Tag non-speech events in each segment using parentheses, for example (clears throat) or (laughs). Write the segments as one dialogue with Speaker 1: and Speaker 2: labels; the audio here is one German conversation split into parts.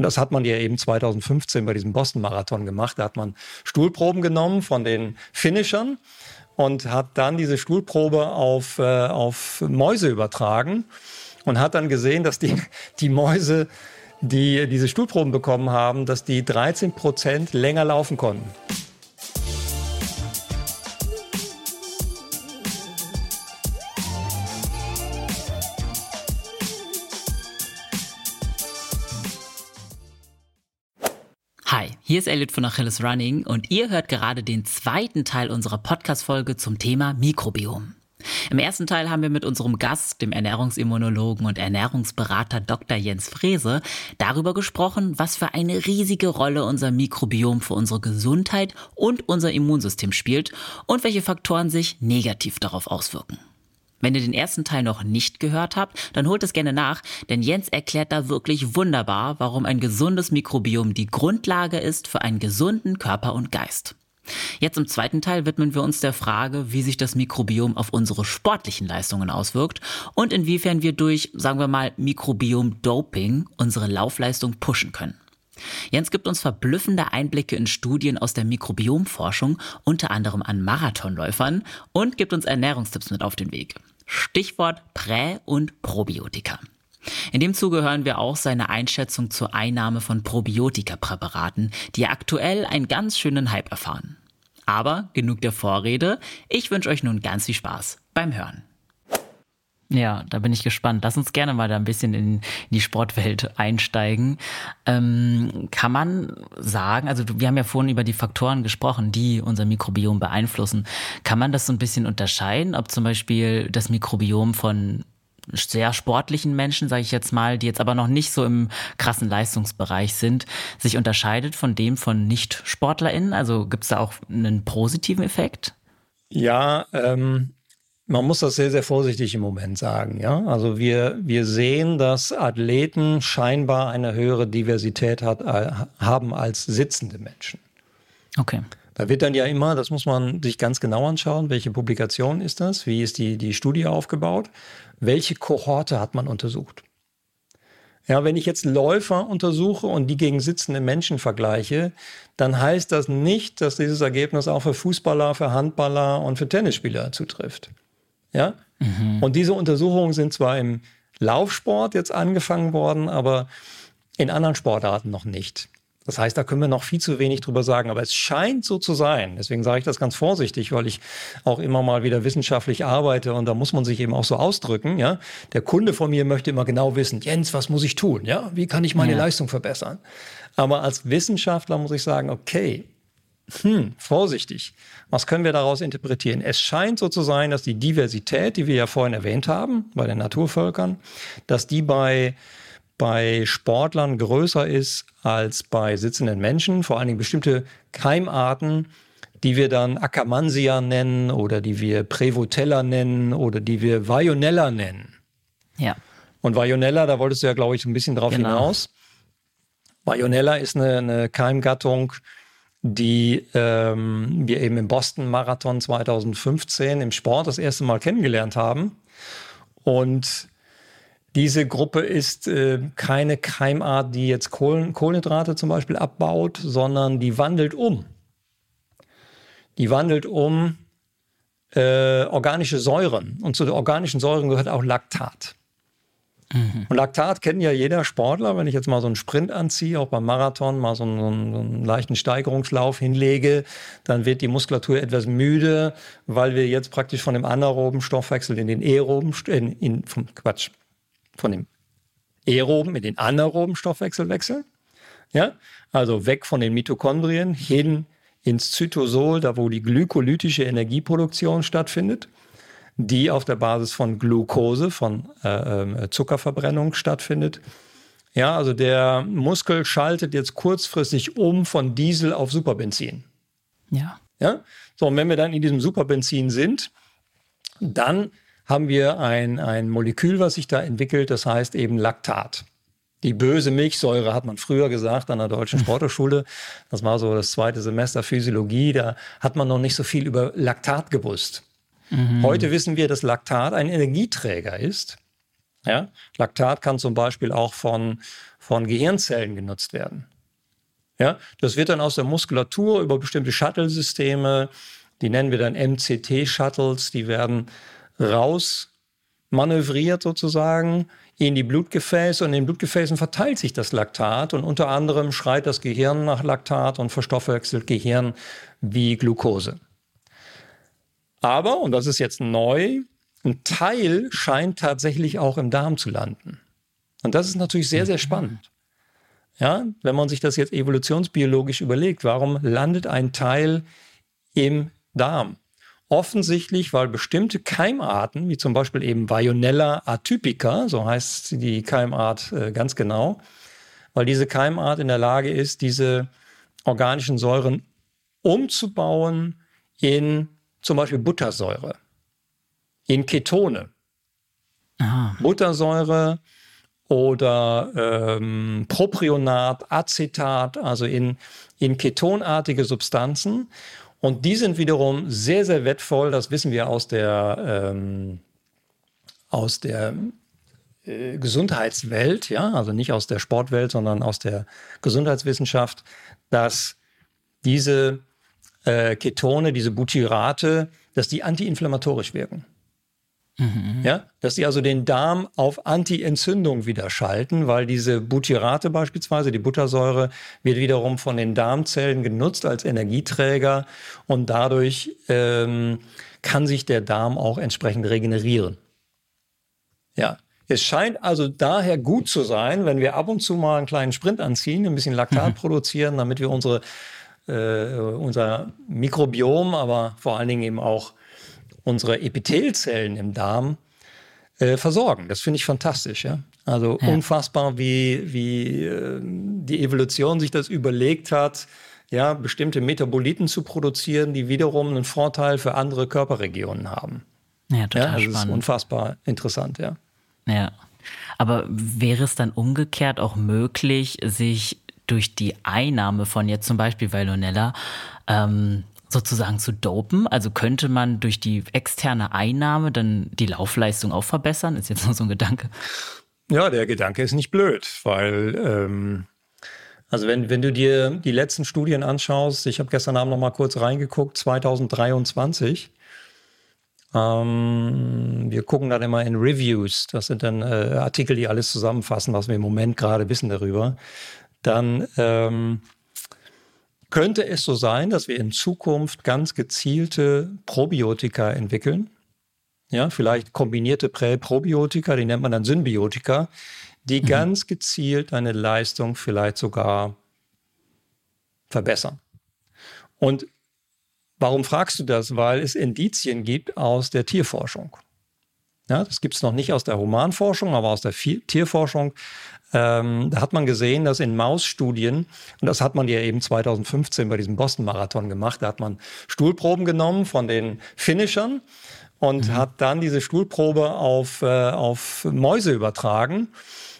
Speaker 1: Und das hat man ja eben 2015 bei diesem Boston-Marathon gemacht. Da hat man Stuhlproben genommen von den Finishern und hat dann diese Stuhlprobe auf, äh, auf Mäuse übertragen und hat dann gesehen, dass die, die Mäuse, die diese Stuhlproben bekommen haben, dass die 13 Prozent länger laufen konnten.
Speaker 2: Hier ist Elliot von Achilles Running und ihr hört gerade den zweiten Teil unserer Podcast-Folge zum Thema Mikrobiom. Im ersten Teil haben wir mit unserem Gast, dem Ernährungsimmunologen und Ernährungsberater Dr. Jens Frese, darüber gesprochen, was für eine riesige Rolle unser Mikrobiom für unsere Gesundheit und unser Immunsystem spielt und welche Faktoren sich negativ darauf auswirken. Wenn ihr den ersten Teil noch nicht gehört habt, dann holt es gerne nach, denn Jens erklärt da wirklich wunderbar, warum ein gesundes Mikrobiom die Grundlage ist für einen gesunden Körper und Geist. Jetzt im zweiten Teil widmen wir uns der Frage, wie sich das Mikrobiom auf unsere sportlichen Leistungen auswirkt und inwiefern wir durch, sagen wir mal, Mikrobiom-Doping unsere Laufleistung pushen können. Jens gibt uns verblüffende Einblicke in Studien aus der Mikrobiomforschung, unter anderem an Marathonläufern, und gibt uns Ernährungstipps mit auf den Weg. Stichwort Prä- und Probiotika. In dem Zuge hören wir auch seine Einschätzung zur Einnahme von Probiotika-Präparaten, die aktuell einen ganz schönen Hype erfahren. Aber genug der Vorrede, ich wünsche euch nun ganz viel Spaß beim Hören. Ja, da bin ich gespannt. Lass uns gerne mal da ein bisschen in die Sportwelt einsteigen. Ähm, kann man sagen, also wir haben ja vorhin über die Faktoren gesprochen, die unser Mikrobiom beeinflussen. Kann man das so ein bisschen unterscheiden, ob zum Beispiel das Mikrobiom von sehr sportlichen Menschen, sage ich jetzt mal, die jetzt aber noch nicht so im krassen Leistungsbereich sind, sich unterscheidet von dem von Nicht-SportlerInnen? Also gibt es da auch einen positiven Effekt?
Speaker 1: Ja, ähm, man muss das sehr, sehr vorsichtig im Moment sagen. Ja? Also wir, wir sehen, dass Athleten scheinbar eine höhere Diversität hat, äh, haben als sitzende Menschen.
Speaker 2: Okay.
Speaker 1: Da wird dann ja immer, das muss man sich ganz genau anschauen, welche Publikation ist das, wie ist die, die Studie aufgebaut, welche Kohorte hat man untersucht. Ja, wenn ich jetzt Läufer untersuche und die gegen sitzende Menschen vergleiche, dann heißt das nicht, dass dieses Ergebnis auch für Fußballer, für Handballer und für Tennisspieler zutrifft. Ja? Mhm. Und diese Untersuchungen sind zwar im Laufsport jetzt angefangen worden, aber in anderen Sportarten noch nicht. Das heißt, da können wir noch viel zu wenig drüber sagen. Aber es scheint so zu sein. Deswegen sage ich das ganz vorsichtig, weil ich auch immer mal wieder wissenschaftlich arbeite und da muss man sich eben auch so ausdrücken. Ja, der Kunde von mir möchte immer genau wissen, Jens, was muss ich tun? Ja, wie kann ich meine ja. Leistung verbessern? Aber als Wissenschaftler muss ich sagen, okay, hm, vorsichtig. Was können wir daraus interpretieren? Es scheint so zu sein, dass die Diversität, die wir ja vorhin erwähnt haben, bei den Naturvölkern, dass die bei, bei Sportlern größer ist als bei sitzenden Menschen. Vor allen Dingen bestimmte Keimarten, die wir dann Akkermansia nennen oder die wir Prevotella nennen oder die wir Vionella nennen.
Speaker 2: Ja.
Speaker 1: Und Vionella, da wolltest du ja, glaube ich, ein bisschen drauf genau. hinaus. Vionella ist eine, eine Keimgattung, die ähm, wir eben im Boston Marathon 2015 im Sport das erste Mal kennengelernt haben. Und diese Gruppe ist äh, keine Keimart, die jetzt Kohlen, Kohlenhydrate zum Beispiel abbaut, sondern die wandelt um. Die wandelt um äh, organische Säuren. Und zu den organischen Säuren gehört auch Laktat. Mhm. Und Laktat kennt ja jeder Sportler. Wenn ich jetzt mal so einen Sprint anziehe, auch beim Marathon, mal so einen, so einen, leichten Steigerungslauf hinlege, dann wird die Muskulatur etwas müde, weil wir jetzt praktisch von dem anaeroben Stoffwechsel in den aeroben, in, in, vom, Quatsch, von dem aeroben in den anaeroben Stoffwechsel wechseln. Ja, also weg von den Mitochondrien hin ins Zytosol, da wo die glykolytische Energieproduktion stattfindet die auf der Basis von Glucose, von äh, äh, Zuckerverbrennung stattfindet. Ja, also der Muskel schaltet jetzt kurzfristig um von Diesel auf Superbenzin.
Speaker 2: Ja.
Speaker 1: Ja. So, und wenn wir dann in diesem Superbenzin sind, dann haben wir ein, ein Molekül, was sich da entwickelt, das heißt eben Laktat. Die böse Milchsäure hat man früher gesagt an der Deutschen (laughs) Sporthochschule. Das war so das zweite Semester Physiologie. Da hat man noch nicht so viel über Laktat gewusst. Mhm. Heute wissen wir, dass Laktat ein Energieträger ist. Ja? Laktat kann zum Beispiel auch von, von Gehirnzellen genutzt werden. Ja, das wird dann aus der Muskulatur über bestimmte Shuttle-Systeme, die nennen wir dann MCT-Shuttles, die werden raus manövriert sozusagen in die Blutgefäße und in den Blutgefäßen verteilt sich das Laktat und unter anderem schreit das Gehirn nach Laktat und verstoffwechselt Gehirn wie Glucose. Aber, und das ist jetzt neu, ein Teil scheint tatsächlich auch im Darm zu landen. Und das ist natürlich sehr, sehr spannend. Ja, wenn man sich das jetzt evolutionsbiologisch überlegt, warum landet ein Teil im Darm? Offensichtlich, weil bestimmte Keimarten, wie zum Beispiel eben Vionella atypica, so heißt die Keimart äh, ganz genau, weil diese Keimart in der Lage ist, diese organischen Säuren umzubauen in zum Beispiel Buttersäure, in Ketone. Ah. Buttersäure oder ähm, Propionat, Acetat, also in, in ketonartige Substanzen. Und die sind wiederum sehr, sehr wertvoll. Das wissen wir aus der, ähm, aus der äh, Gesundheitswelt, ja, also nicht aus der Sportwelt, sondern aus der Gesundheitswissenschaft, dass diese äh, Ketone, diese Butyrate, dass die antiinflammatorisch wirken. Mhm. Ja, dass die also den Darm auf Anti-Entzündung wieder schalten, weil diese Butyrate beispielsweise, die Buttersäure, wird wiederum von den Darmzellen genutzt als Energieträger und dadurch ähm, kann sich der Darm auch entsprechend regenerieren. Ja, es scheint also daher gut zu sein, wenn wir ab und zu mal einen kleinen Sprint anziehen, ein bisschen Laktat mhm. produzieren, damit wir unsere, äh, unser Mikrobiom, aber vor allen Dingen eben auch unsere Epithelzellen im Darm äh, versorgen. Das finde ich fantastisch. Ja? Also ja. unfassbar, wie, wie äh, die Evolution sich das überlegt hat, ja, bestimmte Metaboliten zu produzieren, die wiederum einen Vorteil für andere Körperregionen haben. Ja, total ja, das spannend. ist unfassbar interessant, ja.
Speaker 2: Ja. Aber wäre es dann umgekehrt auch möglich, sich durch die Einnahme von jetzt zum Beispiel Valonella ähm, sozusagen zu dopen? Also könnte man durch die externe Einnahme dann die Laufleistung auch verbessern? Ist jetzt nur so ein Gedanke.
Speaker 1: Ja, der Gedanke ist nicht blöd, weil ähm, also wenn, wenn du dir die letzten Studien anschaust, ich habe gestern Abend noch mal kurz reingeguckt, 2023. Ähm, wir gucken dann immer in Reviews, das sind dann äh, Artikel, die alles zusammenfassen, was wir im Moment gerade wissen darüber. Dann ähm, könnte es so sein, dass wir in Zukunft ganz gezielte Probiotika entwickeln. Ja, vielleicht kombinierte Prä Probiotika, die nennt man dann Symbiotika, die mhm. ganz gezielt eine Leistung vielleicht sogar verbessern. Und warum fragst du das? Weil es Indizien gibt aus der Tierforschung. Ja, das gibt es noch nicht aus der Humanforschung, aber aus der Tierforschung, ähm, da hat man gesehen, dass in Mausstudien, und das hat man ja eben 2015 bei diesem Boston-Marathon gemacht, da hat man Stuhlproben genommen von den Finishern und mhm. hat dann diese Stuhlprobe auf, äh, auf Mäuse übertragen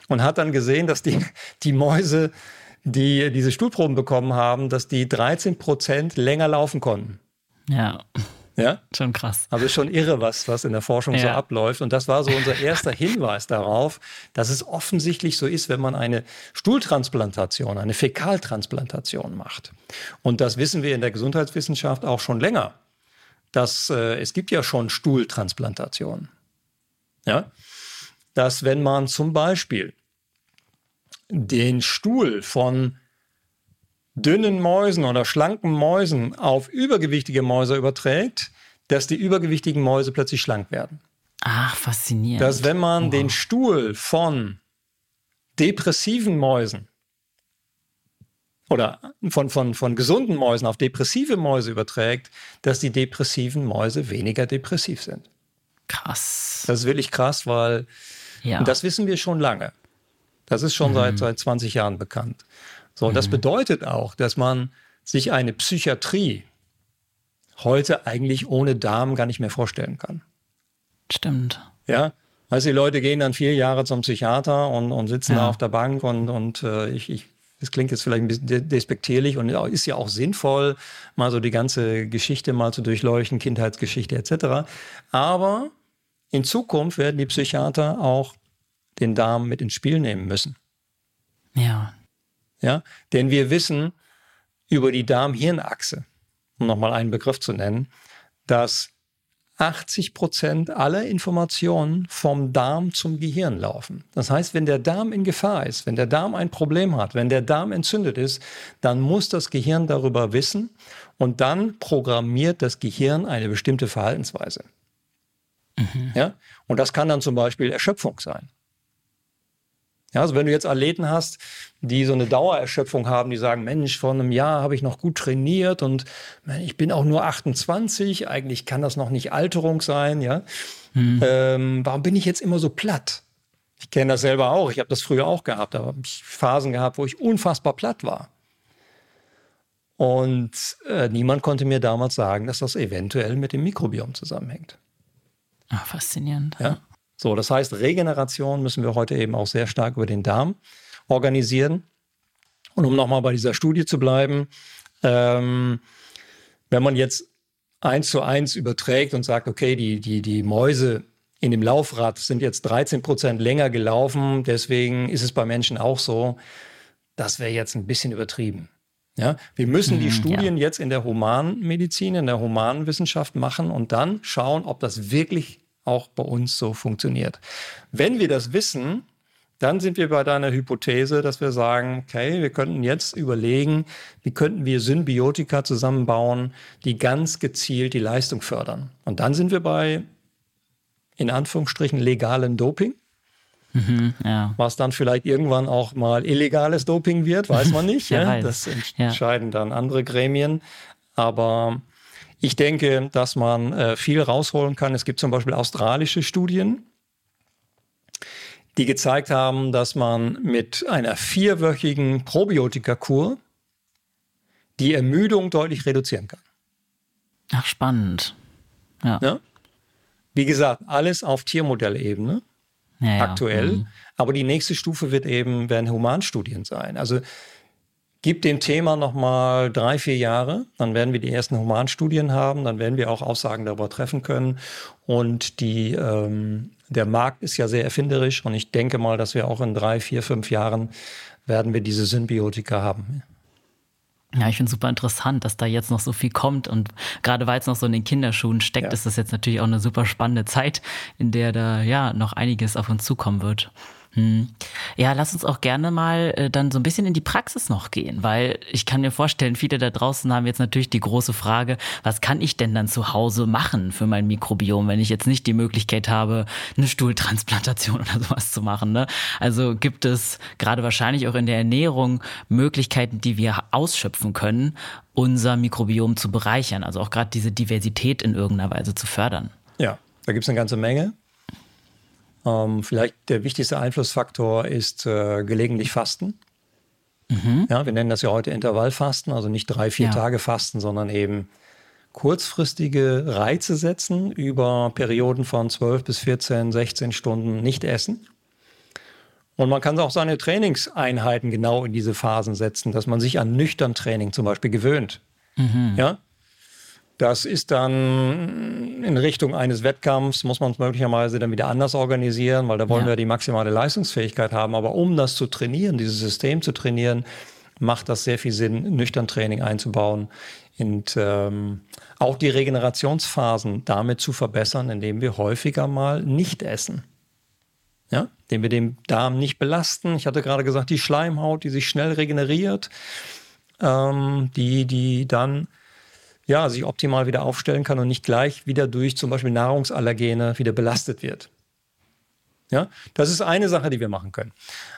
Speaker 1: und hat dann gesehen, dass die, die Mäuse, die diese Stuhlproben bekommen haben, dass die 13 Prozent länger laufen konnten.
Speaker 2: Ja. Ja? Schon krass.
Speaker 1: Also schon irre, was, was in der Forschung ja. so abläuft. Und das war so unser erster Hinweis darauf, dass es offensichtlich so ist, wenn man eine Stuhltransplantation, eine Fäkaltransplantation macht. Und das wissen wir in der Gesundheitswissenschaft auch schon länger. Dass, äh, es gibt ja schon Stuhltransplantationen. Ja? Dass wenn man zum Beispiel den Stuhl von dünnen Mäusen oder schlanken Mäusen auf übergewichtige Mäuse überträgt, dass die übergewichtigen Mäuse plötzlich schlank werden.
Speaker 2: Ach, faszinierend.
Speaker 1: Dass wenn man oh. den Stuhl von depressiven Mäusen oder von, von, von gesunden Mäusen auf depressive Mäuse überträgt, dass die depressiven Mäuse weniger depressiv sind.
Speaker 2: Krass.
Speaker 1: Das ist wirklich krass, weil ja. das wissen wir schon lange. Das ist schon mhm. seit, seit 20 Jahren bekannt. So, und das mhm. bedeutet auch, dass man sich eine Psychiatrie heute eigentlich ohne Darm gar nicht mehr vorstellen kann.
Speaker 2: Stimmt.
Speaker 1: Ja, also die Leute gehen dann vier Jahre zum Psychiater und, und sitzen ja. da auf der Bank und, und äh, ich, ich, das klingt jetzt vielleicht ein bisschen despektierlich und ist ja auch sinnvoll, mal so die ganze Geschichte mal zu durchleuchten, Kindheitsgeschichte etc. Aber in Zukunft werden die Psychiater auch den Darm mit ins Spiel nehmen müssen.
Speaker 2: Ja.
Speaker 1: Ja, denn wir wissen über die Darm-Hirn-Achse, um nochmal einen Begriff zu nennen, dass 80 Prozent aller Informationen vom Darm zum Gehirn laufen. Das heißt, wenn der Darm in Gefahr ist, wenn der Darm ein Problem hat, wenn der Darm entzündet ist, dann muss das Gehirn darüber wissen und dann programmiert das Gehirn eine bestimmte Verhaltensweise. Mhm. Ja? Und das kann dann zum Beispiel Erschöpfung sein. Ja, also wenn du jetzt Athleten hast, die so eine Dauererschöpfung haben, die sagen, Mensch, vor einem Jahr habe ich noch gut trainiert und ich bin auch nur 28, eigentlich kann das noch nicht Alterung sein, ja. Mhm. Ähm, warum bin ich jetzt immer so platt? Ich kenne das selber auch, ich habe das früher auch gehabt, habe ich Phasen gehabt, wo ich unfassbar platt war. Und äh, niemand konnte mir damals sagen, dass das eventuell mit dem Mikrobiom zusammenhängt.
Speaker 2: Ach, faszinierend.
Speaker 1: Ja. So, das heißt, Regeneration müssen wir heute eben auch sehr stark über den Darm organisieren. Und um nochmal bei dieser Studie zu bleiben, ähm, wenn man jetzt eins zu eins überträgt und sagt, okay, die, die, die Mäuse in dem Laufrad sind jetzt 13 Prozent länger gelaufen, deswegen ist es bei Menschen auch so, das wäre jetzt ein bisschen übertrieben. Ja, wir müssen die mhm, Studien ja. jetzt in der Humanmedizin, in der Humanwissenschaft machen und dann schauen, ob das wirklich auch bei uns so funktioniert. Wenn wir das wissen, dann sind wir bei deiner Hypothese, dass wir sagen, okay, wir könnten jetzt überlegen, wie könnten wir Symbiotika zusammenbauen, die ganz gezielt die Leistung fördern. Und dann sind wir bei, in Anführungsstrichen, legalen Doping. Mhm, ja. Was dann vielleicht irgendwann auch mal illegales Doping wird, weiß man nicht. (laughs) ja, ja. Das entscheiden dann andere Gremien. Aber ich denke, dass man äh, viel rausholen kann. Es gibt zum Beispiel australische Studien, die gezeigt haben, dass man mit einer vierwöchigen Probiotika-Kur die Ermüdung deutlich reduzieren kann.
Speaker 2: Ach, spannend. Ja. ja?
Speaker 1: Wie gesagt, alles auf Tiermodellebene ja, ja. aktuell. Mhm. Aber die nächste Stufe wird eben, werden Humanstudien sein. Also Gib dem Thema nochmal drei, vier Jahre, dann werden wir die ersten Humanstudien haben, dann werden wir auch Aussagen darüber treffen können. Und die, ähm, der Markt ist ja sehr erfinderisch und ich denke mal, dass wir auch in drei, vier, fünf Jahren werden wir diese Symbiotika haben.
Speaker 2: Ja, ich finde super interessant, dass da jetzt noch so viel kommt und gerade weil es noch so in den Kinderschuhen steckt, ja. ist das jetzt natürlich auch eine super spannende Zeit, in der da ja noch einiges auf uns zukommen wird. Hm. Ja, lass uns auch gerne mal äh, dann so ein bisschen in die Praxis noch gehen, weil ich kann mir vorstellen, viele da draußen haben jetzt natürlich die große Frage, was kann ich denn dann zu Hause machen für mein Mikrobiom, wenn ich jetzt nicht die Möglichkeit habe, eine Stuhltransplantation (laughs) oder sowas zu machen. Ne? Also gibt es gerade wahrscheinlich auch in der Ernährung Möglichkeiten, die wir ausschöpfen können, unser Mikrobiom zu bereichern, also auch gerade diese Diversität in irgendeiner Weise zu fördern.
Speaker 1: Ja, da gibt es eine ganze Menge. Ähm, vielleicht der wichtigste Einflussfaktor ist äh, gelegentlich Fasten. Mhm. Ja, wir nennen das ja heute Intervallfasten, also nicht drei, vier ja. Tage Fasten, sondern eben kurzfristige Reize setzen über Perioden von 12 bis 14, 16 Stunden nicht essen. Und man kann auch seine Trainingseinheiten genau in diese Phasen setzen, dass man sich an nüchtern Training zum Beispiel gewöhnt. Mhm. Ja, das ist dann in Richtung eines Wettkampfs, muss man es möglicherweise dann wieder anders organisieren, weil da wollen ja. wir die maximale Leistungsfähigkeit haben. Aber um das zu trainieren, dieses System zu trainieren, macht das sehr viel Sinn, nüchtern Training einzubauen und ähm, auch die Regenerationsphasen damit zu verbessern, indem wir häufiger mal nicht essen. Ja, indem wir den Darm nicht belasten. Ich hatte gerade gesagt, die Schleimhaut, die sich schnell regeneriert, ähm, die, die dann ja, sich optimal wieder aufstellen kann und nicht gleich wieder durch zum Beispiel Nahrungsallergene wieder belastet wird. Ja, das ist eine Sache, die wir machen können.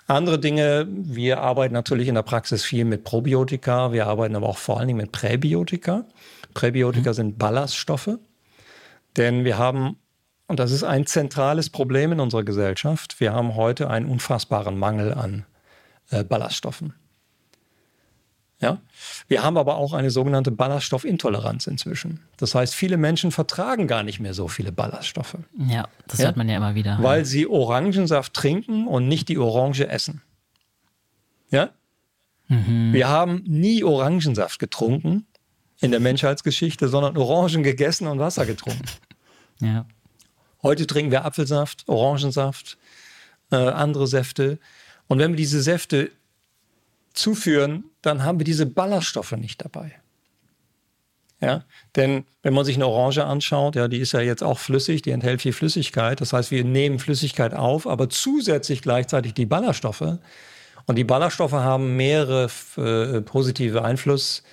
Speaker 1: Andere Dinge, wir arbeiten natürlich in der Praxis viel mit Probiotika, wir arbeiten aber auch vor allen Dingen mit Präbiotika. Präbiotika mhm. sind Ballaststoffe, denn wir haben, und das ist ein zentrales Problem in unserer Gesellschaft, wir haben heute einen unfassbaren Mangel an äh, Ballaststoffen. Ja? Wir haben aber auch eine sogenannte Ballaststoffintoleranz inzwischen. Das heißt, viele Menschen vertragen gar nicht mehr so viele Ballaststoffe.
Speaker 2: Ja, das ja? hört man ja immer wieder.
Speaker 1: Weil ja. sie Orangensaft trinken und nicht die Orange essen. Ja? Mhm. Wir haben nie Orangensaft getrunken in der Menschheitsgeschichte, sondern Orangen gegessen und Wasser getrunken. (laughs)
Speaker 2: ja.
Speaker 1: Heute trinken wir Apfelsaft, Orangensaft, äh, andere Säfte. Und wenn wir diese Säfte zuführen, dann haben wir diese Ballaststoffe nicht dabei. Ja, denn wenn man sich eine Orange anschaut, ja, die ist ja jetzt auch flüssig, die enthält viel Flüssigkeit. Das heißt, wir nehmen Flüssigkeit auf, aber zusätzlich gleichzeitig die Ballaststoffe. Und die Ballaststoffe haben mehrere äh, positive Einfluss,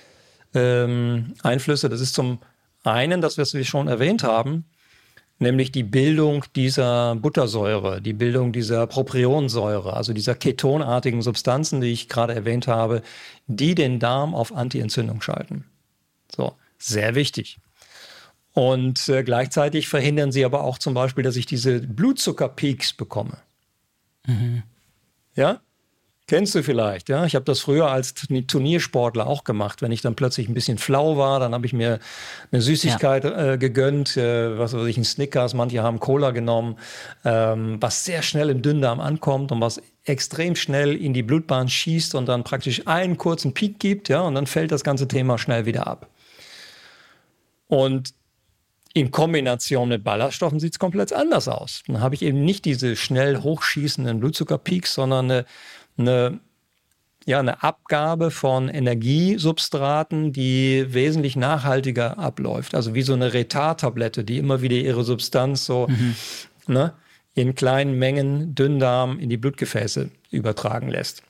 Speaker 1: ähm, Einflüsse. Das ist zum einen, das, was wir schon erwähnt haben, nämlich die Bildung dieser Buttersäure, die Bildung dieser Propionsäure, also dieser ketonartigen Substanzen, die ich gerade erwähnt habe, die den Darm auf Antientzündung schalten. So, sehr wichtig. Und äh, gleichzeitig verhindern sie aber auch zum Beispiel, dass ich diese Blutzuckerpeaks bekomme. Mhm. Ja? Kennst du vielleicht, ja? Ich habe das früher als Turniersportler auch gemacht. Wenn ich dann plötzlich ein bisschen flau war, dann habe ich mir eine Süßigkeit ja. äh, gegönnt, äh, was weiß ich, ein Snickers, manche haben Cola genommen, ähm, was sehr schnell im Dünndarm ankommt und was extrem schnell in die Blutbahn schießt und dann praktisch einen kurzen Peak gibt, ja, und dann fällt das ganze Thema schnell wieder ab. Und in Kombination mit Ballaststoffen sieht es komplett anders aus. Dann habe ich eben nicht diese schnell hochschießenden Blutzuckerpeaks, sondern eine eine, ja, eine Abgabe von Energiesubstraten, die wesentlich nachhaltiger abläuft. Also wie so eine Retard-Tablette, die immer wieder ihre Substanz so mhm. ne, in kleinen Mengen Dünndarm in die Blutgefäße übertragen lässt.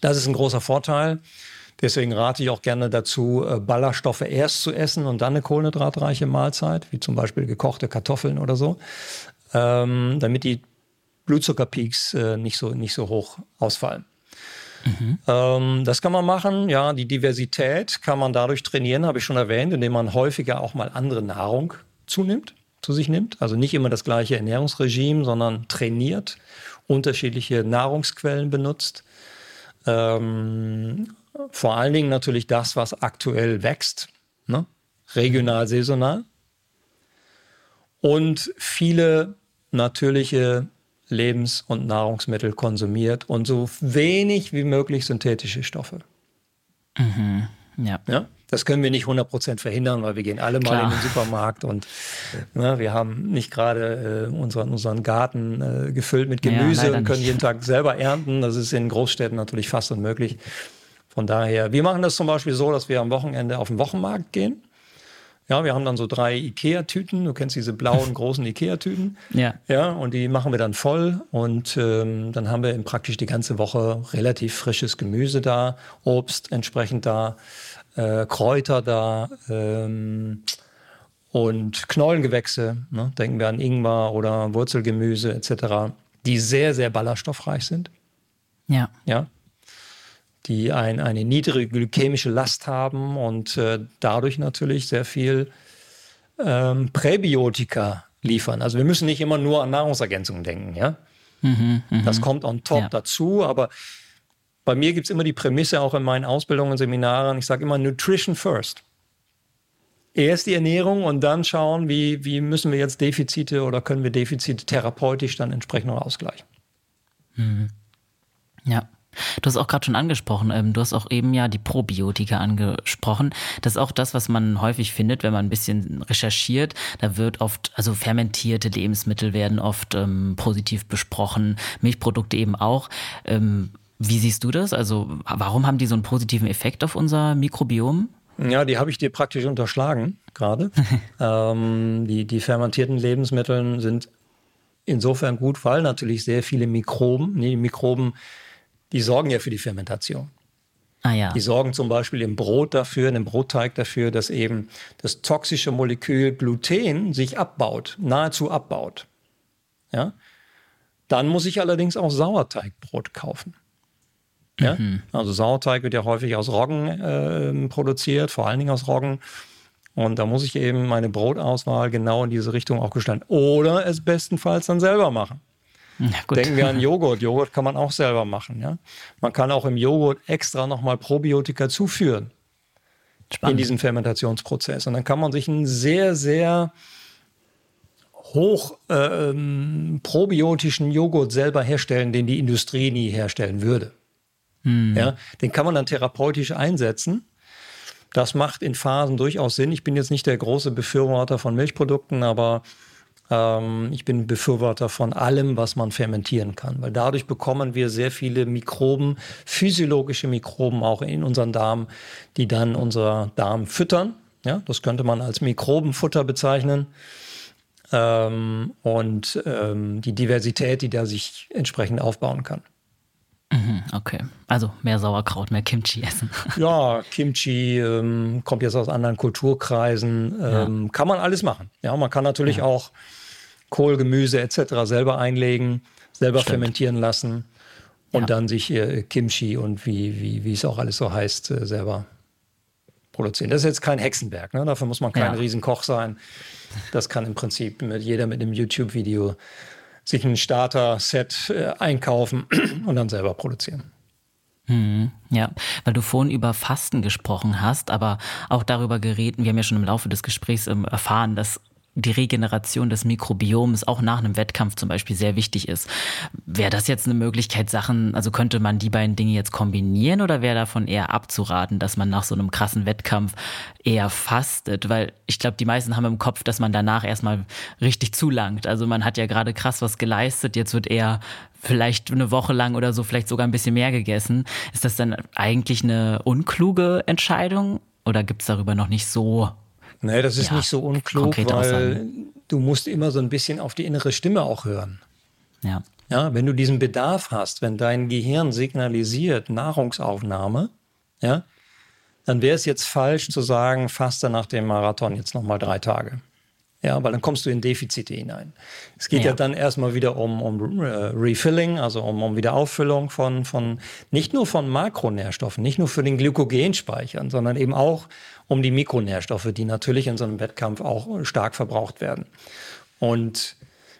Speaker 1: Das ist ein großer Vorteil. Deswegen rate ich auch gerne dazu, äh, Ballaststoffe erst zu essen und dann eine kohlenhydratreiche Mahlzeit, wie zum Beispiel gekochte Kartoffeln oder so, ähm, damit die Blutzuckerpeaks äh, nicht, so, nicht so hoch ausfallen. Mhm. Ähm, das kann man machen. Ja, die Diversität kann man dadurch trainieren, habe ich schon erwähnt, indem man häufiger auch mal andere Nahrung zunimmt, zu sich nimmt. Also nicht immer das gleiche Ernährungsregime, sondern trainiert, unterschiedliche Nahrungsquellen benutzt. Ähm, vor allen Dingen natürlich das, was aktuell wächst, ne? regional, saisonal. Und viele natürliche Lebens- und Nahrungsmittel konsumiert und so wenig wie möglich synthetische Stoffe. Mhm. Ja. ja. Das können wir nicht 100% verhindern, weil wir gehen alle mal Klar. in den Supermarkt und ne, wir haben nicht gerade äh, unseren, unseren Garten äh, gefüllt mit Gemüse ja, und können nicht. jeden Tag selber ernten. Das ist in Großstädten natürlich fast unmöglich. Von daher, wir machen das zum Beispiel so, dass wir am Wochenende auf den Wochenmarkt gehen ja, wir haben dann so drei Ikea-Tüten. Du kennst diese blauen, (laughs) großen Ikea-Tüten. Ja. Ja, und die machen wir dann voll. Und ähm, dann haben wir praktisch die ganze Woche relativ frisches Gemüse da, Obst entsprechend da, äh, Kräuter da ähm, und Knollengewächse. Ne? Denken wir an Ingwer oder Wurzelgemüse etc., die sehr, sehr ballaststoffreich sind. Ja. Ja, die ein, eine niedrige glykämische Last haben und äh, dadurch natürlich sehr viel ähm, Präbiotika liefern. Also wir müssen nicht immer nur an Nahrungsergänzungen denken, ja. Mhm, mh. Das kommt on top ja. dazu, aber bei mir gibt es immer die Prämisse, auch in meinen Ausbildungen und Seminaren, ich sage immer Nutrition first. Erst die Ernährung und dann schauen, wie, wie müssen wir jetzt Defizite oder können wir Defizite therapeutisch dann entsprechend noch ausgleichen.
Speaker 2: Mhm. Ja. Du hast auch gerade schon angesprochen, ähm, du hast auch eben ja die Probiotika angesprochen. Das ist auch das, was man häufig findet, wenn man ein bisschen recherchiert. Da wird oft, also fermentierte Lebensmittel werden oft ähm, positiv besprochen, Milchprodukte eben auch. Ähm, wie siehst du das? Also warum haben die so einen positiven Effekt auf unser Mikrobiom?
Speaker 1: Ja, die habe ich dir praktisch unterschlagen gerade. (laughs) ähm, die, die fermentierten Lebensmittel sind insofern gut, weil natürlich sehr viele Mikroben, nee, Mikroben die sorgen ja für die Fermentation. Ah, ja. Die sorgen zum Beispiel im Brot dafür, in dem Brotteig dafür, dass eben das toxische Molekül Gluten sich abbaut, nahezu abbaut. Ja? Dann muss ich allerdings auch Sauerteigbrot kaufen. Ja? Mhm. Also Sauerteig wird ja häufig aus Roggen äh, produziert, vor allen Dingen aus Roggen. Und da muss ich eben meine Brotauswahl genau in diese Richtung auch gestalten. Oder es bestenfalls dann selber machen. Denken wir an Joghurt. Joghurt kann man auch selber machen. Ja? Man kann auch im Joghurt extra nochmal Probiotika zuführen Spannend. in diesen Fermentationsprozess. Und dann kann man sich einen sehr, sehr hoch äh, ähm, probiotischen Joghurt selber herstellen, den die Industrie nie herstellen würde. Hm. Ja, den kann man dann therapeutisch einsetzen. Das macht in Phasen durchaus Sinn. Ich bin jetzt nicht der große Befürworter von Milchprodukten, aber Ähm, ich bin Befürworter von allem, was man fermentieren kann, weil dadurch bekommen wir sehr viele Mikroben, physiologische Mikroben auch in unseren Darm, die dann unser Darm füttern. Ja, das könnte man als Mikrobenfutter bezeichnen. Ähm, und ähm, die Diversität, die da sich entsprechend aufbauen kann.
Speaker 2: Mhm, okay, also mehr Sauerkraut, mehr Kimchi essen. (laughs)
Speaker 1: Ja, Kimchi ähm, kommt jetzt aus anderen Kulturkreisen. Ähm, ja. Kann man alles machen. Ja, man kann natürlich ja. auch Kohl, Gemüse etc. selber einlegen, selber Stimmt. fermentieren lassen und ja. dann sich äh, Kimchi und wie, wie, wie es auch alles so heißt, äh, selber produzieren. Das ist jetzt kein Hexenwerk, ne? dafür muss man kein Riesenkoch sein. Das kann im Prinzip mit jeder mit einem YouTube-Video sich ein Starter-Set äh, einkaufen (clears throat) und dann selber produzieren.
Speaker 2: Hm, ja, weil du vorhin über Fasten gesprochen hast, aber auch darüber geredet, wir haben ja schon im Laufe des Gesprächs ähm, erfahren, dass die Regeneration des Mikrobioms auch nach einem Wettkampf zum Beispiel sehr wichtig ist. Wäre das jetzt eine Möglichkeit, Sachen, also könnte man die beiden Dinge jetzt kombinieren oder wäre davon eher abzuraten, dass man nach so einem krassen Wettkampf eher fastet? Weil ich glaube, die meisten haben im Kopf, dass man danach erstmal richtig zulangt. Also man hat ja gerade krass was geleistet, jetzt wird eher vielleicht eine Woche lang oder so vielleicht sogar ein bisschen mehr gegessen. Ist das dann eigentlich eine unkluge Entscheidung oder gibt es darüber noch nicht so
Speaker 1: Nee, das ist ja, nicht so unklug, weil Aussagen. du musst immer so ein bisschen auf die innere Stimme auch hören.
Speaker 2: Ja.
Speaker 1: Ja, wenn du diesen Bedarf hast, wenn dein Gehirn signalisiert Nahrungsaufnahme, ja, dann wäre es jetzt falsch zu sagen, faste nach dem Marathon jetzt nochmal drei Tage. Ja, weil dann kommst du in Defizite hinein. Es geht ja, ja dann erstmal wieder um, um uh, Refilling, also um, um Wiederauffüllung von, von, nicht nur von Makronährstoffen, nicht nur für den Glykogenspeichern, sondern eben auch um die Mikronährstoffe, die natürlich in so einem Wettkampf auch stark verbraucht werden. Und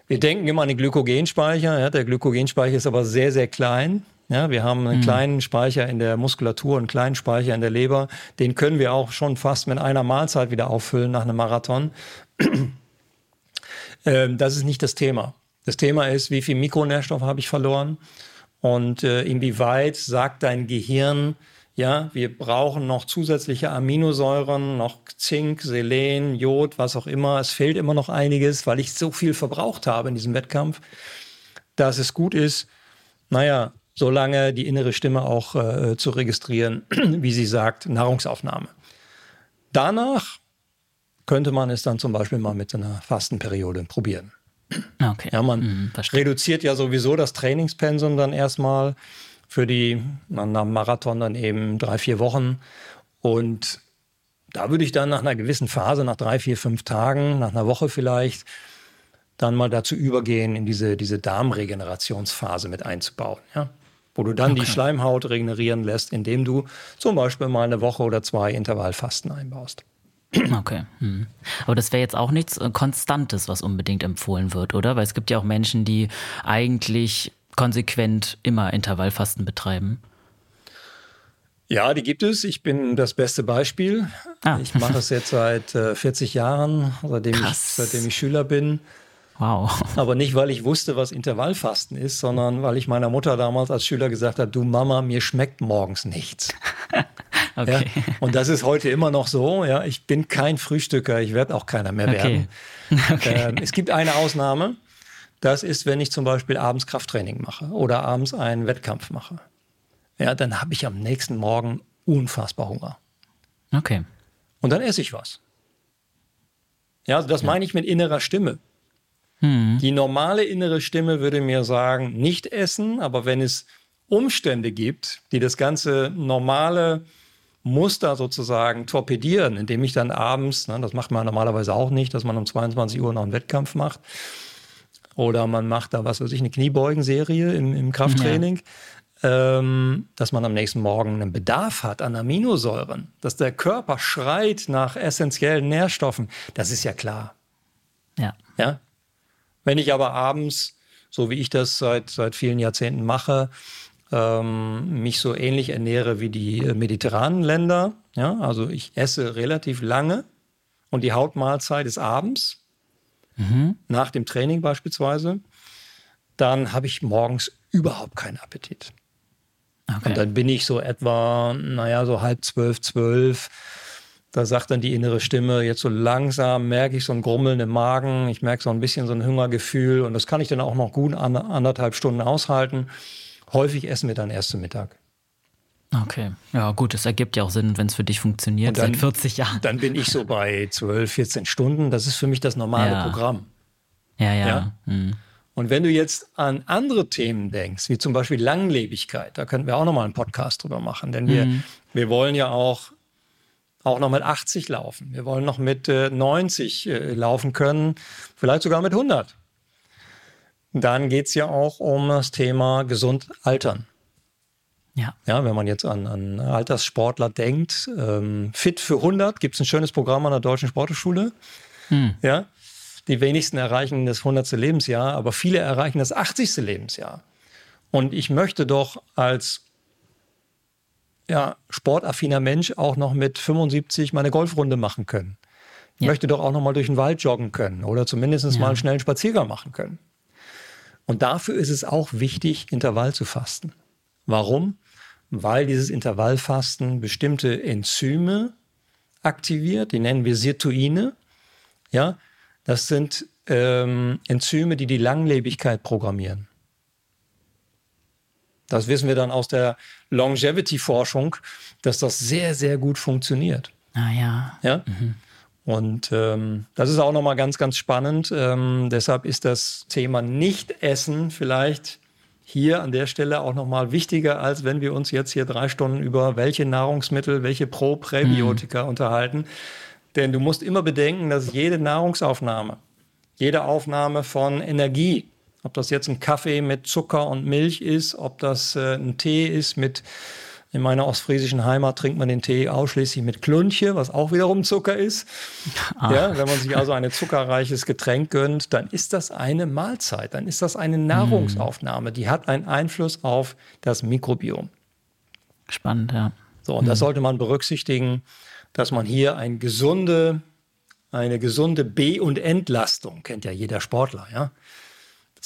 Speaker 1: wir denken immer an den Glykogenspeicher. Ja, der Glykogenspeicher ist aber sehr, sehr klein. Ja, wir haben einen mhm. kleinen Speicher in der Muskulatur, einen kleinen Speicher in der Leber. Den können wir auch schon fast mit einer Mahlzeit wieder auffüllen nach einem Marathon. (clears throat) ähm, das ist nicht das Thema. Das Thema ist, wie viel Mikronährstoff habe ich verloren und äh, inwieweit sagt dein Gehirn, ja, wir brauchen noch zusätzliche Aminosäuren, noch Zink, Selen, Jod, was auch immer. Es fehlt immer noch einiges, weil ich so viel verbraucht habe in diesem Wettkampf, dass es gut ist, naja, solange die innere Stimme auch äh, zu registrieren, (clears throat) wie sie sagt, Nahrungsaufnahme. Danach könnte man es dann zum Beispiel mal mit einer Fastenperiode probieren.
Speaker 2: Okay.
Speaker 1: Ja, man mhm, reduziert ja sowieso das Trainingspensum dann erstmal für die, nach einem Marathon dann eben drei, vier Wochen. Und da würde ich dann nach einer gewissen Phase, nach drei, vier, fünf Tagen, nach einer Woche vielleicht, dann mal dazu übergehen, in diese, diese Darmregenerationsphase mit einzubauen. Ja? Wo du dann okay. die Schleimhaut regenerieren lässt, indem du zum Beispiel mal eine Woche oder zwei Intervallfasten einbaust.
Speaker 2: Okay. Hm. Aber das wäre jetzt auch nichts äh, Konstantes, was unbedingt empfohlen wird, oder? Weil es gibt ja auch Menschen, die eigentlich konsequent immer Intervallfasten betreiben.
Speaker 1: Ja, die gibt es. Ich bin das beste Beispiel. Ah. Ich mache es jetzt seit äh, 40 Jahren, seitdem ich, seitdem ich Schüler bin.
Speaker 2: Wow. (laughs)
Speaker 1: Aber nicht, weil ich wusste, was Intervallfasten ist, sondern weil ich meiner Mutter damals als Schüler gesagt habe, du Mama, mir schmeckt morgens nichts. (laughs) okay. Ja? Und das ist heute immer noch so. Ja, ich bin kein Frühstücker, ich werde auch keiner mehr werden. (laughs) Okay. Ähm, es gibt eine Ausnahme. Das ist, wenn ich zum Beispiel abends Krafttraining mache oder abends einen Wettkampf mache. Ja, dann habe ich am nächsten Morgen unfassbar Hunger.
Speaker 2: Okay.
Speaker 1: Und dann esse ich was. Ja, also das ja. meine ich mit innerer Stimme. Mhm. Die normale innere Stimme würde mir sagen, nicht essen, aber wenn es Umstände gibt, die das ganze normale Muster sozusagen torpedieren, indem ich dann abends, ne, das macht man normalerweise auch nicht, dass man um 22 Uhr noch einen Wettkampf macht, oder man macht da, was weiß ich, eine Kniebeugenserie im, im Krafttraining, ja. ähm, dass man am nächsten Morgen einen Bedarf hat an Aminosäuren, dass der Körper schreit nach essentiellen Nährstoffen, das ist ja klar.
Speaker 2: Ja.
Speaker 1: Ja, wenn ich aber abends, so wie ich das seit, seit vielen Jahrzehnten mache, ähm, mich so ähnlich ernähre wie die äh, mediterranen Länder, ja, also ich esse relativ lange und die Hauptmahlzeit ist abends, mhm. nach dem Training beispielsweise, dann habe ich morgens überhaupt keinen Appetit. Okay. Und dann bin ich so etwa, naja, so halb zwölf, zwölf, Da sagt dann die innere Stimme, jetzt so langsam merke ich so ein Grummeln im Magen, ich merke so ein bisschen so ein Hungergefühl und das kann ich dann auch noch gut anderthalb Stunden aushalten. Häufig essen wir dann erst zum Mittag.
Speaker 2: Okay, ja gut, das ergibt ja auch Sinn, wenn es für dich funktioniert dann, seit 40 Jahren.
Speaker 1: Dann bin ich so bei 12, 14 Stunden. Das ist für mich das normale
Speaker 2: ja.
Speaker 1: Programm.
Speaker 2: Ja, ja. ja? Mhm.
Speaker 1: Und wenn du jetzt an andere Themen denkst, wie zum Beispiel Langlebigkeit, da könnten wir auch nochmal einen Podcast drüber machen, denn wir, mhm. wir wollen ja auch, auch noch mit 80 laufen. Wir wollen noch mit äh, 90 äh, laufen können, vielleicht sogar mit 100. Dann geht es ja auch um das Thema gesund altern.
Speaker 2: Ja.
Speaker 1: ja, wenn man jetzt an, an Alterssportler denkt, ähm, Fit für 100 gibt es ein schönes Programm an der Deutschen Sporteschule. Hm. Ja, die wenigsten erreichen das 100. Lebensjahr, aber viele erreichen das 80. Lebensjahr. Und ich möchte doch als ja, sportaffiner Mensch auch noch mit 75 meine Golfrunde machen können. Ich ja. möchte doch auch noch mal durch den Wald joggen können oder zumindest ja. mal einen schnellen Spaziergang machen können. Und dafür ist es auch wichtig, Intervall zu fasten. Warum? Weil dieses Intervallfasten bestimmte Enzyme aktiviert, die nennen wir Sirtuine. Ja, das sind ähm, Enzyme, die die Langlebigkeit programmieren. Das wissen wir dann aus der Longevity-Forschung, dass das sehr, sehr gut funktioniert.
Speaker 2: Ah ja.
Speaker 1: Ja. Mhm. Und ähm, das ist auch nochmal ganz, ganz spannend. Ähm, deshalb ist das Thema Nicht-Essen vielleicht hier an der Stelle auch nochmal wichtiger, als wenn wir uns jetzt hier drei Stunden über welche Nahrungsmittel, welche Pro-Präbiotika mhm. unterhalten. Denn du musst immer bedenken, dass jede Nahrungsaufnahme, jede Aufnahme von Energie, ob das jetzt ein Kaffee mit Zucker und Milch ist, ob das äh, ein Tee ist mit in meiner ostfriesischen Heimat trinkt man den Tee ausschließlich mit Klunche, was auch wiederum Zucker ist. Ah. Ja, wenn man sich also ein zuckerreiches Getränk gönnt, dann ist das eine Mahlzeit, dann ist das eine Nahrungsaufnahme. Die hat einen Einfluss auf das Mikrobiom.
Speaker 2: Spannend, ja.
Speaker 1: So, und das sollte man berücksichtigen, dass man hier eine gesunde, eine gesunde B- und Entlastung, kennt ja jeder Sportler, ja,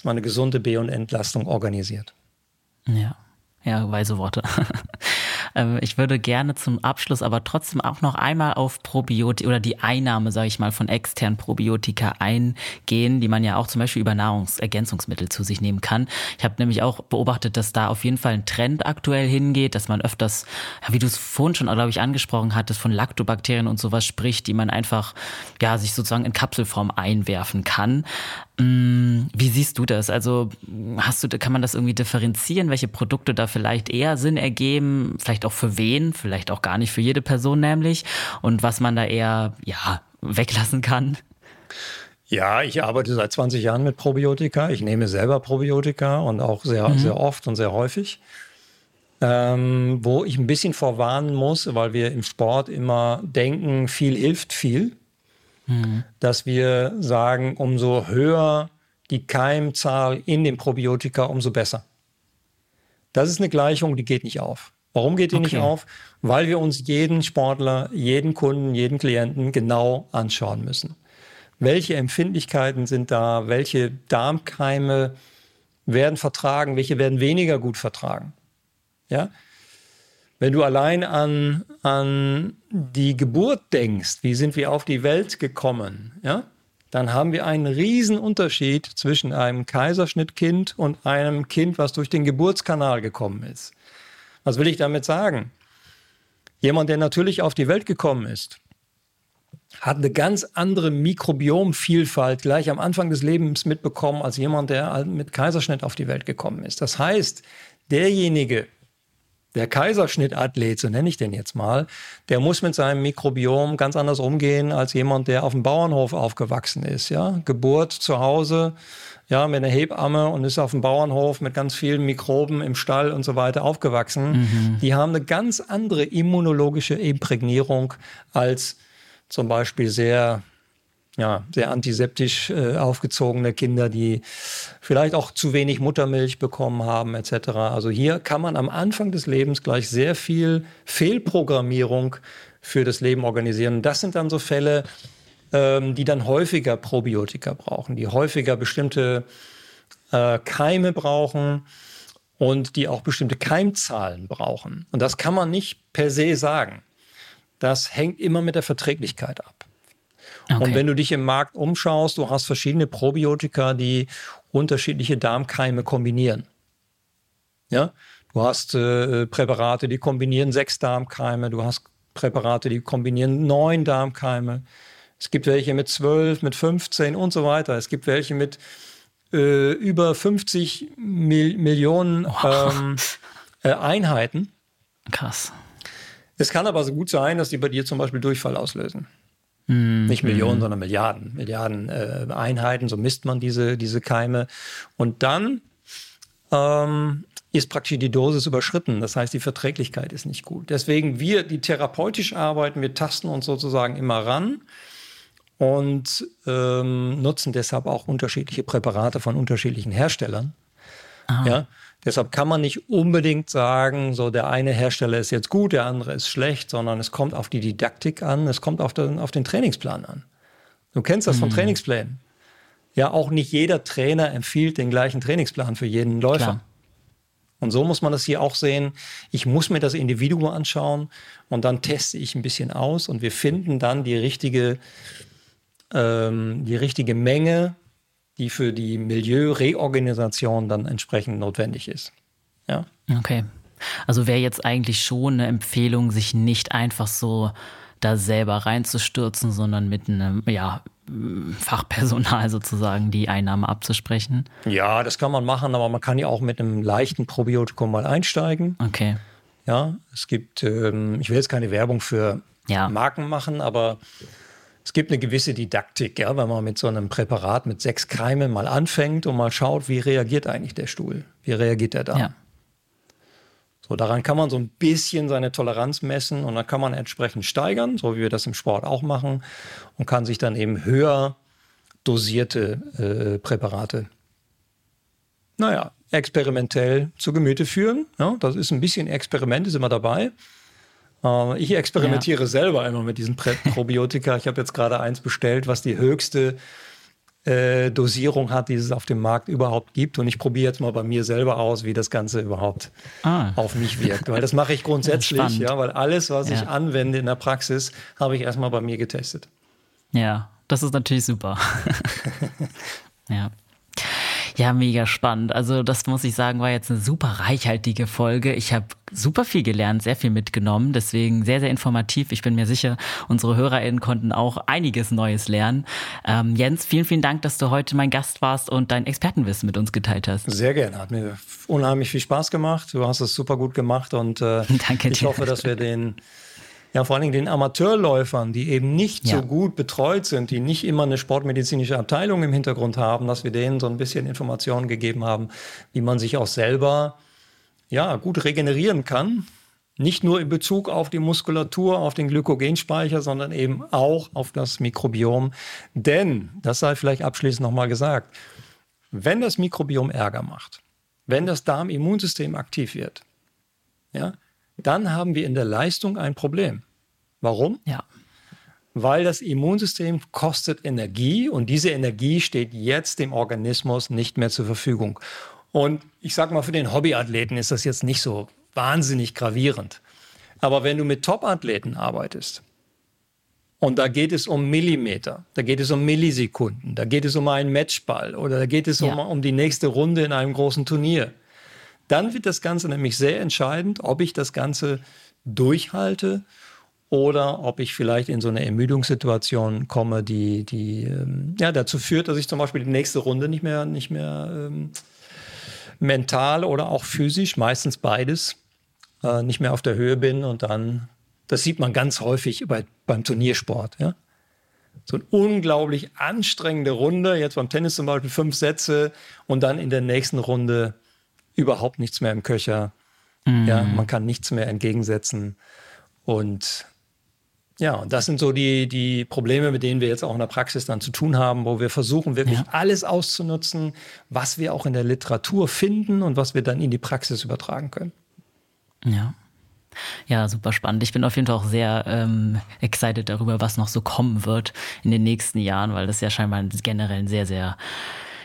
Speaker 1: man eine gesunde B- und Entlastung organisiert.
Speaker 2: Ja. Ja, weise Worte. (laughs) Ähm, ich würde gerne zum Abschluss aber trotzdem auch noch einmal auf Probiotika oder die Einnahme, sage ich mal, von externen Probiotika eingehen, die man ja auch zum Beispiel über Nahrungsergänzungsmittel zu sich nehmen kann. Ich habe nämlich auch beobachtet, dass da auf jeden Fall ein Trend aktuell hingeht, dass man öfters, wie du es vorhin schon, glaube ich, angesprochen hattest, von Lactobakterien und sowas spricht, die man einfach, ja, sich sozusagen in Kapselform einwerfen kann. Mm, wie siehst du das? Also hast du, kann man das irgendwie differenzieren, welche Produkte da vielleicht eher Sinn ergeben, vielleicht auch für wen, vielleicht auch gar nicht für jede Person nämlich und was man da eher ja weglassen kann?
Speaker 1: Ja, ich arbeite seit 20 Jahren mit Probiotika. Ich nehme selber Probiotika und auch sehr, mhm. sehr oft und sehr häufig. Ähm, wo ich ein bisschen vorwarnen muss, weil wir im Sport immer denken, viel hilft viel mhm. dass wir sagen, umso höher die Keimzahl in den Probiotika, umso besser. Das ist eine Gleichung, die geht nicht auf. Warum geht die okay. nicht auf? Weil wir uns jeden Sportler, jeden Kunden, jeden Klienten genau anschauen müssen. Welche Empfindlichkeiten sind da? Welche Darmkeime werden vertragen? Welche werden weniger gut vertragen? Ja? Wenn du allein an, an die Geburt denkst, wie sind wir auf die Welt gekommen, ja, dann haben wir einen riesen Unterschied zwischen einem Kaiserschnittkind und einem Kind, was durch den Geburtskanal gekommen ist. Was will ich damit sagen? Jemand, der natürlich auf die Welt gekommen ist, hat eine ganz andere Mikrobiomvielfalt gleich am Anfang des Lebens mitbekommen als jemand, der mit Kaiserschnitt auf die Welt gekommen ist. Das heißt, derjenige, der Kaiserschnittathlet, so nenne ich den jetzt mal, der muss mit seinem Mikrobiom ganz anders umgehen als jemand, der auf dem Bauernhof aufgewachsen ist. Ja? Geburt zu Hause, ja, mit einer Hebamme und ist auf dem Bauernhof mit ganz vielen Mikroben im Stall und so weiter aufgewachsen. Mhm. Die haben eine ganz andere immunologische Imprägnierung als zum Beispiel sehr ja, sehr antiseptisch äh, aufgezogene Kinder, die vielleicht auch zu wenig Muttermilch bekommen haben, etc. Also hier kann man am Anfang des Lebens gleich sehr viel Fehlprogrammierung für das Leben organisieren. Das sind dann so Fälle, ähm, die dann häufiger Probiotika brauchen, die häufiger bestimmte äh, Keime brauchen und die auch bestimmte Keimzahlen brauchen. Und das kann man nicht per se sagen. das hängt immer mit der Verträglichkeit ab. Okay. Und wenn du dich im Markt umschaust, du hast verschiedene Probiotika, die unterschiedliche Darmkeime kombinieren. Ja, du hast äh, Präparate, die kombinieren sechs Darmkeime, du hast Präparate, die kombinieren neun Darmkeime. Es gibt welche mit zwölf, mit 15 und so weiter. Es gibt welche mit äh, über 50 Mil Millionen ähm, äh, Einheiten.
Speaker 2: Krass.
Speaker 1: Es kann aber so gut sein, dass die bei dir zum Beispiel Durchfall auslösen. Mm, Nicht Millionen, mm. sondern Milliarden. Milliarden äh, Einheiten, so misst man diese, diese Keime. Und dann ähm, ist praktisch die Dosis überschritten. Das heißt, die Verträglichkeit ist nicht gut. Deswegen wir, die therapeutisch arbeiten, wir tasten uns sozusagen immer ran und ähm, nutzen deshalb auch unterschiedliche Präparate von unterschiedlichen Herstellern. Ah. Ja, deshalb kann man nicht unbedingt sagen, so der eine Hersteller ist jetzt gut, der andere ist schlecht, sondern es kommt auf die Didaktik an, es kommt auf den, auf den Trainingsplan an. Du kennst das mhm. von Trainingsplänen. Ja, auch nicht jeder Trainer empfiehlt den gleichen Trainingsplan für jeden Läufer. Klar. Und so muss man das hier auch sehen. Ich muss mir das Individuum anschauen und dann teste ich ein bisschen aus und wir finden dann die richtige ähm, die richtige Menge, die für die Milieureorganisation dann entsprechend notwendig ist. Ja.
Speaker 2: Okay. Also wäre jetzt eigentlich schon eine Empfehlung, sich nicht einfach so da selber reinzustürzen, sondern mit einem, ja, Fachpersonal (laughs) sozusagen die Einnahme abzusprechen.
Speaker 1: Ja, das kann man machen, aber man kann ja auch mit einem leichten Probiotikum mal einsteigen.
Speaker 2: Okay.
Speaker 1: Ja, es gibt, ähm, ich will jetzt keine Werbung für ja. Marken machen, aber es gibt eine gewisse Didaktik, ja, wenn man mit so einem Präparat mit sechs Keimen mal anfängt und mal schaut, wie reagiert eigentlich der Stuhl? Wie reagiert der da? Ja. So, daran kann man so ein bisschen seine Toleranz messen und dann kann man entsprechend steigern, so wie wir das im Sport auch machen, und kann sich dann eben höher dosierte äh, Präparate, naja, experimentell zu Gemüte führen. Ja, das ist ein bisschen Experiment, ist immer dabei. Äh, ich experimentiere ja. selber immer mit diesen (laughs) Probiotika. Ich habe jetzt gerade eins bestellt, was die höchste äh, Dosierung hat, die es auf dem Markt überhaupt gibt. Und ich probiere jetzt mal bei mir selber aus, wie das Ganze überhaupt ah. auf mich wirkt. Weil das mache ich grundsätzlich, ja, weil alles, was ja. ich anwende in der Praxis, habe ich erstmal bei mir getestet.
Speaker 2: Ja, das ist natürlich super. (laughs) ja. Ja, mega spannend. Also das muss ich sagen, war jetzt eine super reichhaltige Folge. Ich habe super viel gelernt, sehr viel mitgenommen. Deswegen sehr, sehr informativ. Ich bin mir sicher, unsere HörerInnen konnten auch einiges Neues lernen. Ähm, Jens, vielen, vielen Dank, dass du heute mein Gast warst und dein Expertenwissen mit uns geteilt hast.
Speaker 1: Sehr gerne. Hat mir unheimlich viel Spaß gemacht. Du hast es super gut gemacht und äh, (laughs) ich hoffe, dass wir den ja vor allen Dingen den Amateurläufern, die eben nicht ja. so gut betreut sind, die nicht immer eine sportmedizinische Abteilung im Hintergrund haben, dass wir denen so ein bisschen Informationen gegeben haben, wie man sich auch selber ja gut regenerieren kann. Nicht nur in Bezug auf die Muskulatur, auf den Glykogenspeicher, sondern eben auch auf das Mikrobiom. Denn, das sei vielleicht abschließend nochmal gesagt, wenn das Mikrobiom Ärger macht, wenn das Darmimmunsystem aktiv wird, ja, dann haben wir in der Leistung ein Problem. Warum?
Speaker 2: Ja.
Speaker 1: Weil das Immunsystem kostet Energie und diese Energie steht jetzt dem Organismus nicht mehr zur Verfügung. Und ich sage mal, für den Hobbyathleten ist das jetzt nicht so wahnsinnig gravierend. Aber wenn du mit Top-Athleten arbeitest, und da geht es um Millimeter, da geht es um Millisekunden, da geht es um einen Matchball oder da geht es ja. um, um die nächste Runde in einem großen Turnier. Dann wird das Ganze nämlich sehr entscheidend, ob ich das Ganze durchhalte oder ob ich vielleicht in so eine Ermüdungssituation komme, die, die ähm, ja, dazu führt, dass ich zum Beispiel die nächste Runde nicht mehr, nicht mehr ähm, mental oder auch physisch, meistens beides, äh, nicht mehr auf der Höhe bin und dann, das sieht man ganz häufig bei, beim Turniersport, ja. So eine unglaublich anstrengende Runde, jetzt beim Tennis zum Beispiel fünf Sätze und dann in der nächsten Runde überhaupt nichts mehr im Köcher. Mm. Ja, man kann nichts mehr entgegensetzen. Und ja, und das sind so die, die Probleme, mit denen wir jetzt auch in der Praxis dann zu tun haben, wo wir versuchen, wirklich ja. alles auszunutzen, was wir auch in der Literatur finden und was wir dann in die Praxis übertragen können.
Speaker 2: Ja. Ja, super spannend. Ich bin auf jeden Fall auch sehr ähm, excited darüber, was noch so kommen wird in den nächsten Jahren, weil das ja scheinbar generell ein sehr, sehr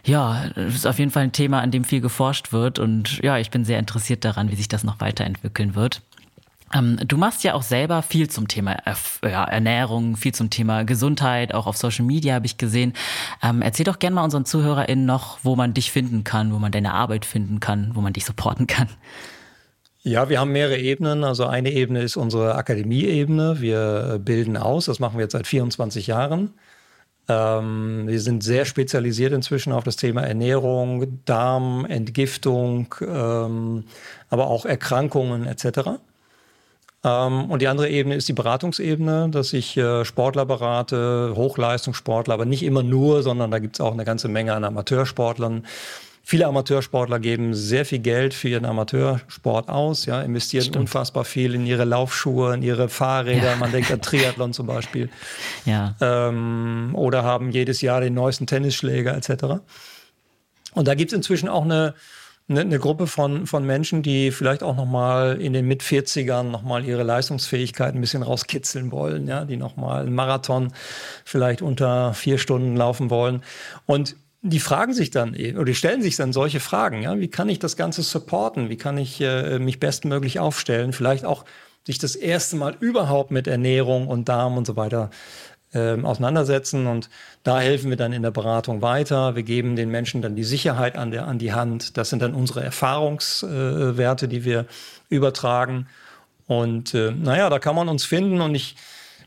Speaker 2: ja, ist auf jeden Fall ein Thema, an dem viel geforscht wird und ja, ich bin sehr interessiert daran, wie sich das noch weiterentwickeln wird. Ähm, du machst ja auch selber viel zum Thema Ernährung, viel zum Thema Gesundheit, auch auf Social Media habe ich gesehen. Ähm, erzähl doch gerne mal unseren ZuhörerInnen noch, wo man dich finden kann, wo man deine Arbeit finden kann, wo man dich supporten kann.
Speaker 1: Ja, wir haben mehrere Ebenen. Also eine Ebene ist unsere Akademie-Ebene. Wir bilden aus, das machen wir jetzt seit 24 Jahren. Ähm, wir sind sehr spezialisiert inzwischen auf das Thema Ernährung, Darm, Entgiftung, ähm, aber auch Erkrankungen etc. Ähm, und die andere Ebene ist die Beratungsebene, dass ich äh, Sportler berate, Hochleistungssportler, aber nicht immer nur, sondern da gibt es auch eine ganze Menge an Amateursportlern. Viele Amateursportler geben sehr viel Geld für ihren Amateursport aus, ja, investieren Stimmt. unfassbar viel in ihre Laufschuhe, in ihre Fahrräder. Ja. Man denkt an Triathlon zum Beispiel. (laughs) Ja. Ähm, oder haben jedes Jahr den neuesten Tennisschläger etc. Und da gibt es inzwischen auch eine, eine, eine, Gruppe von, von Menschen, die vielleicht auch nochmal in den Mit-40ern nochmal ihre Leistungsfähigkeit ein bisschen rauskitzeln wollen, ja, die nochmal einen Marathon vielleicht unter vier Stunden laufen wollen. Und die fragen sich dann oder die stellen sich dann solche Fragen, ja, wie kann ich das Ganze supporten? Wie kann ich äh, mich bestmöglich aufstellen? Vielleicht auch sich das erste Mal überhaupt mit Ernährung und Darm und so weiter ähm, auseinandersetzen. Und da helfen wir dann in der Beratung weiter. Wir geben den Menschen dann die Sicherheit an, der, an die Hand. Das sind dann unsere Erfahrungswerte, äh, die wir übertragen. Und äh, naja, da kann man uns finden. Und ich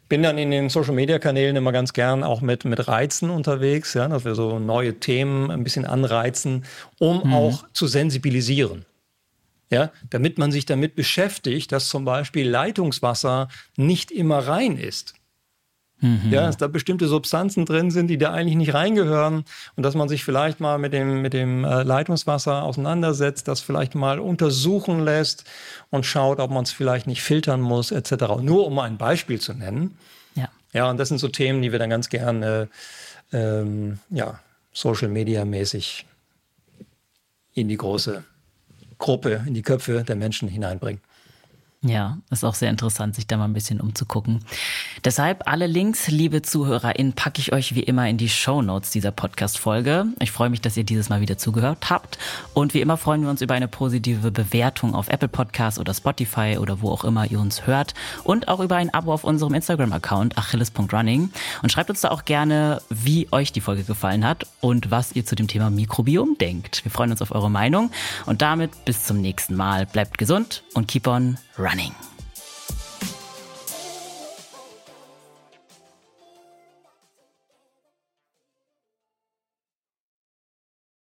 Speaker 1: bin dann in den Social Media Kanälen immer ganz gern auch mit, mit Reizen unterwegs, ja, dass wir so neue Themen ein bisschen anreizen, um mhm. auch zu sensibilisieren. Ja, damit man sich damit beschäftigt, dass zum Beispiel Leitungswasser nicht immer rein ist. Mhm. Ja, dass da bestimmte Substanzen drin sind, die da eigentlich nicht reingehören und dass man sich vielleicht mal mit dem, mit dem äh, Leitungswasser auseinandersetzt, das vielleicht mal untersuchen lässt und schaut, ob man es vielleicht nicht filtern muss, etc. Nur um ein Beispiel zu nennen. Ja. Ja, und das sind so Themen, die wir dann ganz gerne ähm, ja, Social Media mäßig in die große Gruppe, in die Köpfe der Menschen hineinbringen.
Speaker 2: Ja, ist auch sehr interessant, sich da mal ein bisschen umzugucken. Deshalb alle Links, liebe ZuhörerInnen, packe ich euch wie immer in die Show Notes dieser Podcast-Folge. Ich freue mich, dass ihr dieses Mal wieder zugehört habt. Und wie immer freuen wir uns über eine positive Bewertung auf Apple Podcasts oder Spotify oder wo auch immer ihr uns hört. Und auch über ein Abo auf unserem Instagram-Account achilles.running. Und schreibt uns da auch gerne, wie euch die Folge gefallen hat und was ihr zu dem Thema Mikrobiom denkt. Wir freuen uns auf eure Meinung. Und damit bis zum nächsten Mal. Bleibt gesund und keep on running.